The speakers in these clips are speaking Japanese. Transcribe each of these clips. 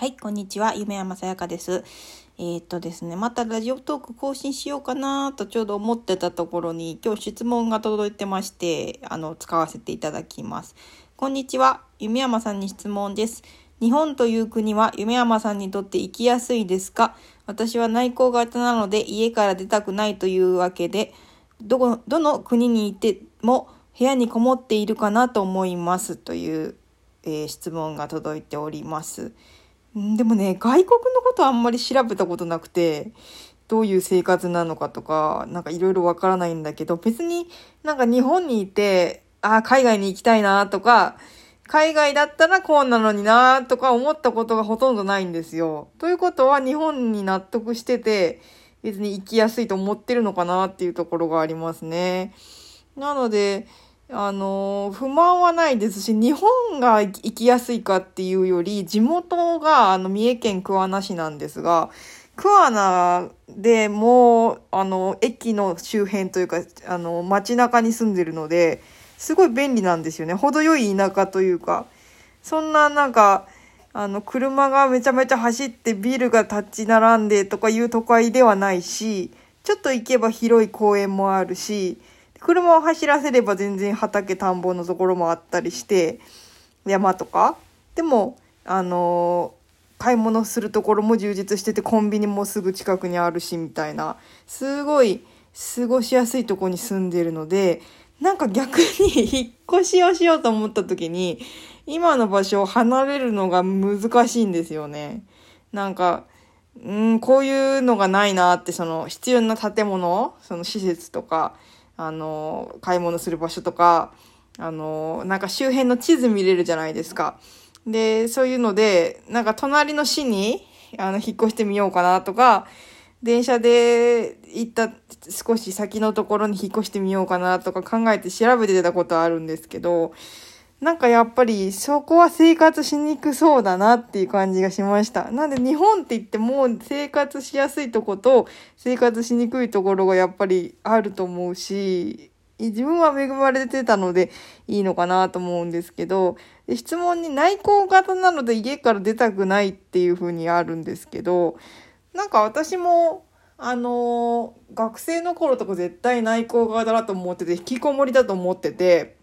はい、こんにちは。夢山さやかです。えーっとですね、またラジオトーク更新しようかなとちょうど思ってたところに、今日質問が届いてまして、あの、使わせていただきます。こんにちは。夢山さんに質問です。日本という国は夢山さんにとって生きやすいですか？私は内向型なので家から出たくないというわけで、どこ、どの国にいても部屋にこもっているかなと思いますという、えー質問が届いております。でもね、外国のことあんまり調べたことなくて、どういう生活なのかとか、なんかいろいろわからないんだけど、別になんか日本にいて、あー海外に行きたいなとか、海外だったらこうなのになとか思ったことがほとんどないんですよ。ということは日本に納得してて、別に行きやすいと思ってるのかなっていうところがありますね。なので、あの、不満はないですし、日本が行きやすいかっていうより、地元があの三重県桑名市なんですが、桑名でもう、あの、駅の周辺というか、あの、街中に住んでるので、すごい便利なんですよね。程よい田舎というか、そんななんか、あの、車がめちゃめちゃ走ってビルが立ち並んでとかいう都会ではないし、ちょっと行けば広い公園もあるし、車を走らせれば全然畑田んぼのところもあったりして、山とか。でも、あの買い物するところも充実してて、コンビニもすぐ近くにあるし、みたいな。すごい過ごしやすいとこに住んでるので、なんか逆に 引っ越しをしようと思った時に、今の場所を離れるのが難しいんですよね。なんか、うん、こういうのがないなって、その必要な建物、その施設とか、あの、買い物する場所とか、あの、なんか周辺の地図見れるじゃないですか。で、そういうので、なんか隣の市に、あの、引っ越してみようかなとか、電車で行った少し先のところに引っ越してみようかなとか考えて調べてたことあるんですけど、なんかやっぱりそこは生活しにくそうだなっていう感じがしました。なんで日本って言っても生活しやすいとこと生活しにくいところがやっぱりあると思うし、自分は恵まれてたのでいいのかなと思うんですけど、質問に内向型なので家から出たくないっていうふうにあるんですけど、なんか私も、あのー学生の頃とか絶対内向型だと思ってて、引きこもりだと思ってて、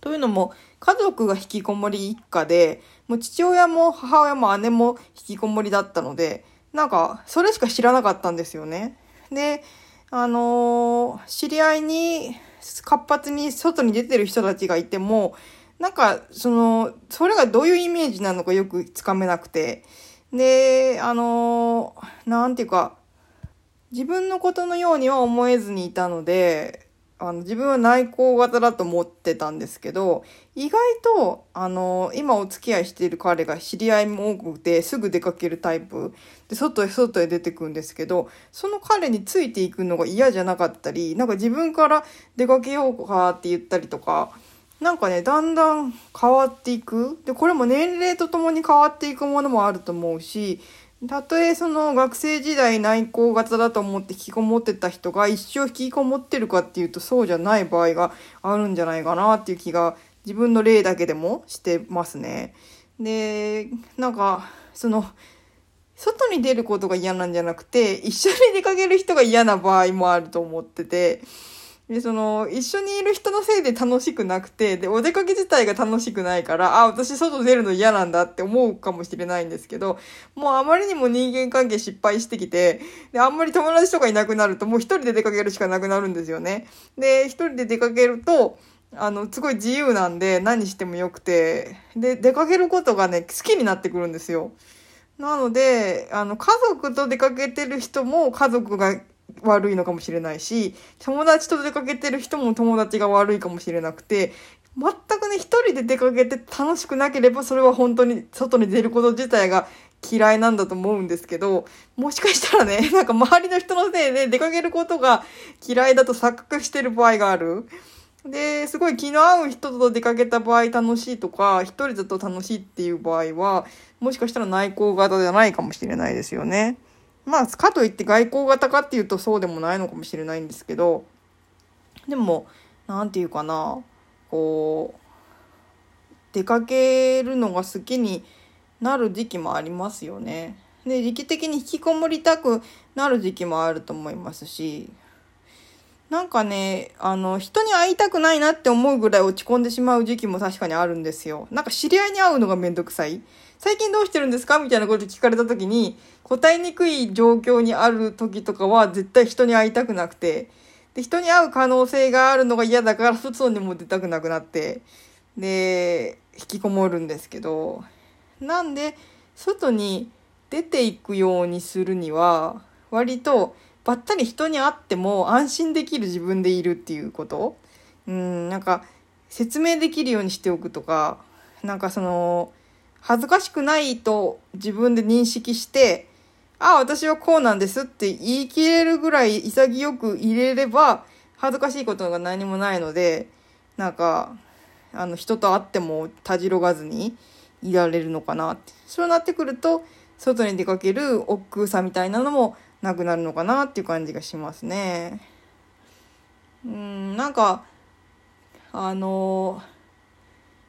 というのも、家族が引きこもり一家で、もう父親も母親も姉も引きこもりだったので、なんか、それしか知らなかったんですよね。で、あのー知り合いに活発に外に出てる人たちがいても、なんか、その、それがどういうイメージなのかよくつかめなくて、で、あのーなんていうか、自分のことのようには思えずにいたので、あの、自分は内向型だと思ってたんですけど、意外と、あの、今お付き合いしている彼が知り合いも多くて、すぐ出かけるタイプ。で、外へ外へ出てくんですけど、その彼についていくのが嫌じゃなかったり、なんか自分から出かけようかって言ったりとか、なんかね、だんだん変わっていく。で、これも年齢とともに変わっていくものもあると思うし、たとえその学生時代内向型だと思って引きこもってた人が一生引きこもってるかっていうとそうじゃない場合があるんじゃないかなっていう気が自分の例だけでもしてますね。で、なんか、その、外に出ることが嫌なんじゃなくて、一緒に出かける人が嫌な場合もあると思ってて、で、その、一緒にいる人のせいで楽しくなくて、で、お出かけ自体が楽しくないから、あ、私外出るの嫌なんだって思うかもしれないんですけど、もうあまりにも人間関係失敗してきて、で、あんまり友達とかいなくなると、もう一人で出かけるしかなくなるんですよね。で、一人で出かけると、あの、すごい自由なんで何してもよくて、で、出かけることがね、好きになってくるんですよ。なので、あの、家族と出かけてる人も家族が悪いのかもしれないし、友達と出かけてる人も友達が悪いかもしれなくて、全くね、一人で出かけて楽しくなければ、それは本当に外に出ること自体が嫌いなんだと思うんですけど、もしかしたらね、なんか周りの人のせいで出かけることが嫌いだと錯覚してる場合がある。で、すごい気の合う人と出かけた場合楽しいとか、一人だと楽しいっていう場合は、もしかしたら内向型じゃないかもしれないですよね。まあ、かといって外交型かっていうとそうでもないのかもしれないんですけど、でも、何て言うかな、こう、出かけるのが好きになる時期もありますよね。で、時期的に引きこもりたくなる時期もあると思いますし、なんかね、あの、人に会いたくないなって思うぐらい落ち込んでしまう時期も確かにあるんですよ。なんか知り合いに会うのがめんどくさい。最近どうしてるんですか？みたいなこと聞かれた時に、答えにくい状況にある時とかは絶対人に会いたくなくて、で、人に会う可能性があるのが嫌だから外にも出たくなくなって、で、引きこもるんですけど、なんで、外に出ていくようにするには、割と、ばったり人に会っても安心できる自分でいるっていうこと？うん、なんか、説明できるようにしておくとか、なんかその、恥ずかしくないと自分で認識して、ああ、私はこうなんですって言い切れるぐらい潔く入れれば、恥ずかしいことが何もないので、なんか、あの、人と会ってもたじろがずにいられるのかなって。そうなってくると、外に出かける億劫さみたいなのもなくなるのかなっていう感じがしますね。うん、なんか、あの、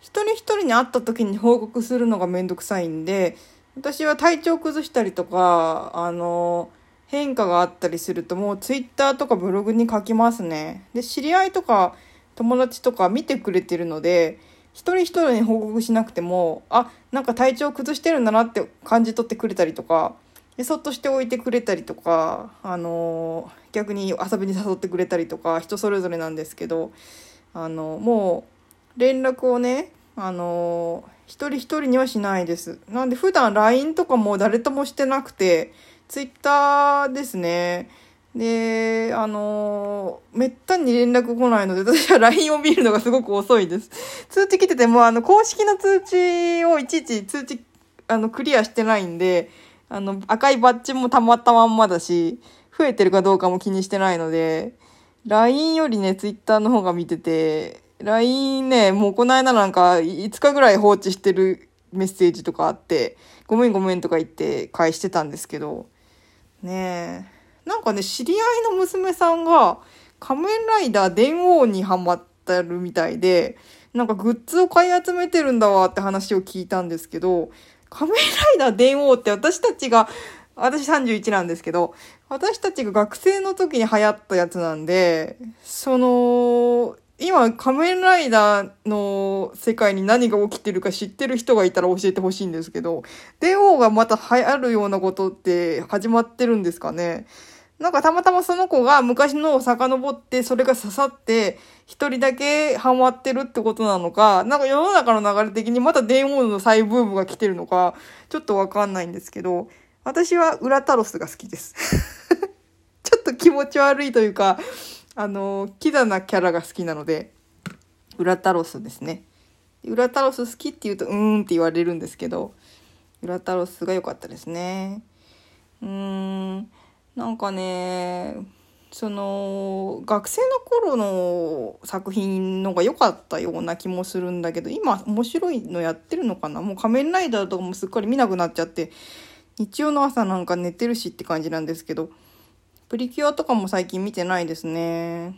一人一人に会った時に報告するのがめんどくさいんで、私は体調崩したりとか、あの、変化があったりするともうツイッターとかブログに書きますね。で、知り合いとか友達とか見てくれてるので、一人一人に報告しなくても、あ、なんか体調崩してるんだなって感じ取ってくれたりとか、でそっとしておいてくれたりとか、あの逆に遊びに誘ってくれたりとか人それぞれなんですけど、あのもう連絡をね、あの一人一人にはしないです。なんで普段 LINE とかも誰ともしてなくて、Twitter ですね。で、あのめったに連絡来ないので、私は LINE を見るのがすごく遅いです。通知来てても、あの、公式の通知をいちいち通知、あの、クリアしてないんで、あの、赤いバッジもたまったまんまだし、増えてるかどうかも気にしてないので、LINE よりね、Twitter の方が見てて、LINE ね、もうこの間なんか5日ぐらい放置してるメッセージとかあって、ごめんごめんとか言って返してたんですけど、ねえ。なんかね、知り合いの娘さんが仮面ライダー電王にハマってるみたいで、なんかグッズを買い集めてるんだわって話を聞いたんですけど、仮面ライダー電王って私たちが、私31なんですけど、私たちが学生の時に流行ったやつなんで、その、今仮面ライダーの世界に何が起きてるか知ってる人がいたら教えてほしいんですけど、電王がまた流行るようなことって始まってるんですかね？なんかたまたまその子が昔のを遡ってそれが刺さって一人だけハマってるってことなのか、なんか世の中の流れ的にまた電王の再ブームが来てるのか、ちょっとわかんないんですけど、私はウラタロスが好きです。ちょっと気持ち悪いというか、あの、キザなキャラが好きなので、ウラタロスですね。ウラタロス好きって言うと、うーんって言われるんですけど、ウラタロスが良かったですね。うーん。なんかねその学生の頃の作品のが良かったような気もするんだけど今面白いのやってるのかな？もう仮面ライダーとかもすっかり見なくなっちゃって日曜の朝なんか寝てるしって感じなんですけどプリキュアとかも最近見てないですね。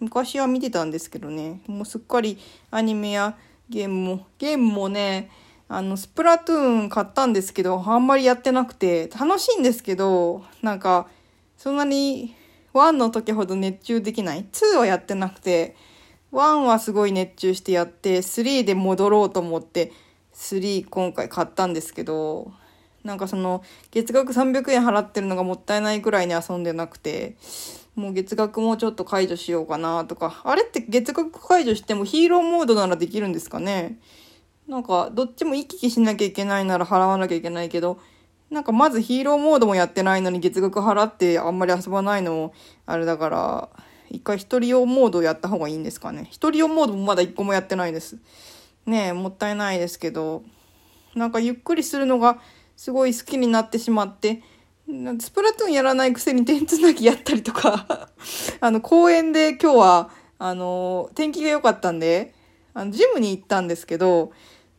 昔は見てたんですけどね。もうすっかりアニメやゲームもゲームもねあの、スプラトゥーン買ったんですけど、あんまりやってなくて、楽しいんですけど、なんか、そんなに、1の時ほど熱中できない ?2 はやってなくて、1はすごい熱中してやって、3で戻ろうと思って、3今回買ったんですけど、なんかその、月額300円払ってるのがもったいないくらいに遊んでなくて、もう月額もうちょっと解除しようかなとか、あれって月額解除してもヒーローモードならできるんですかね？なんか、どっちも行き来しなきゃいけないなら払わなきゃいけないけど、なんかまずヒーローモードもやってないのに月額払ってあんまり遊ばないのもあれだから、一回一人用モードやった方がいいんですかね。一人用モードもまだ一個もやってないです。ねえ、もったいないですけど、なんかゆっくりするのがすごい好きになってしまって、スプラトゥーンやらないくせに点つなぎやったりとか あの、公園で今日は、あの、天気が良かったんで、あの、ジムに行ったんですけど、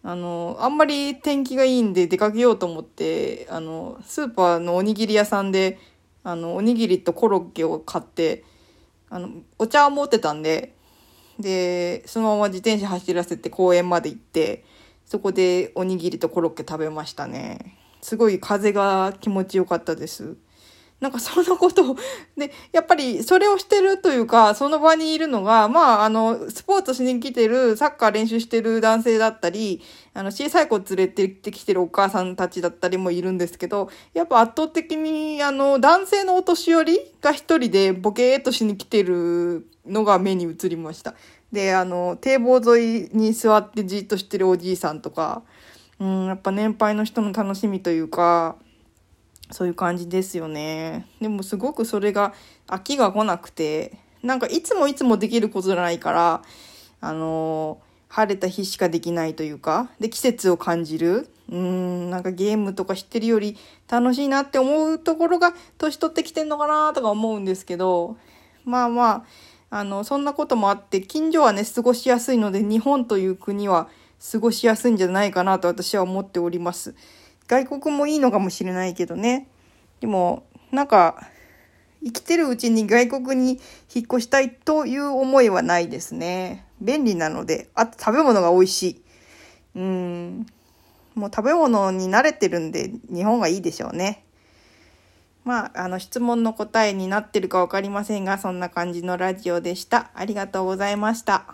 あの、あんまり天気がいいんで出かけようと思って、あの、スーパーのおにぎり屋さんで、あの、おにぎりとコロッケを買って、あの、お茶を持ってたんで、で、そのまま自転車走らせて公園まで行って、そこでおにぎりとコロッケ食べましたね。すごい風が気持ちよかったです。なんかそのことを、で、やっぱりそれをしてるというか、その場にいるのが、まあ、あの、スポーツしに来てる、サッカー練習してる男性だったり、あの、小さい子連れてきてるお母さんたちだったりもいるんですけど、やっぱ圧倒的に、あの、男性のお年寄りが一人でボケーっとしに来てるのが目に映りました。で、あの、堤防沿いに座ってじっとしてるおじいさんとか、うん、やっぱ年配の人の楽しみというか、そういう感じですよね。でもすごくそれが飽きが来なくて、なんかいつもいつもできることじゃないから、あの晴れた日しかできないというか、で、季節を感じる。うん、なんかゲームとか知ってるより楽しいなって思うところが年取ってきてんのかなとか思うんですけど、まあまあ、あの、そんなこともあって、近所はね、過ごしやすいので、日本という国は過ごしやすいんじゃないかなと私は思っております。外国もいいのかもしれないけどね。でも、なんか、生きてるうちに外国に引っ越したいという思いはないですね。便利なので、あと食べ物が美味しい。うん。もう食べ物に慣れてるんで、日本がいいでしょうね。まあ、あの質問の答えになってるかわかりませんが、そんな感じのラジオでした。ありがとうございました。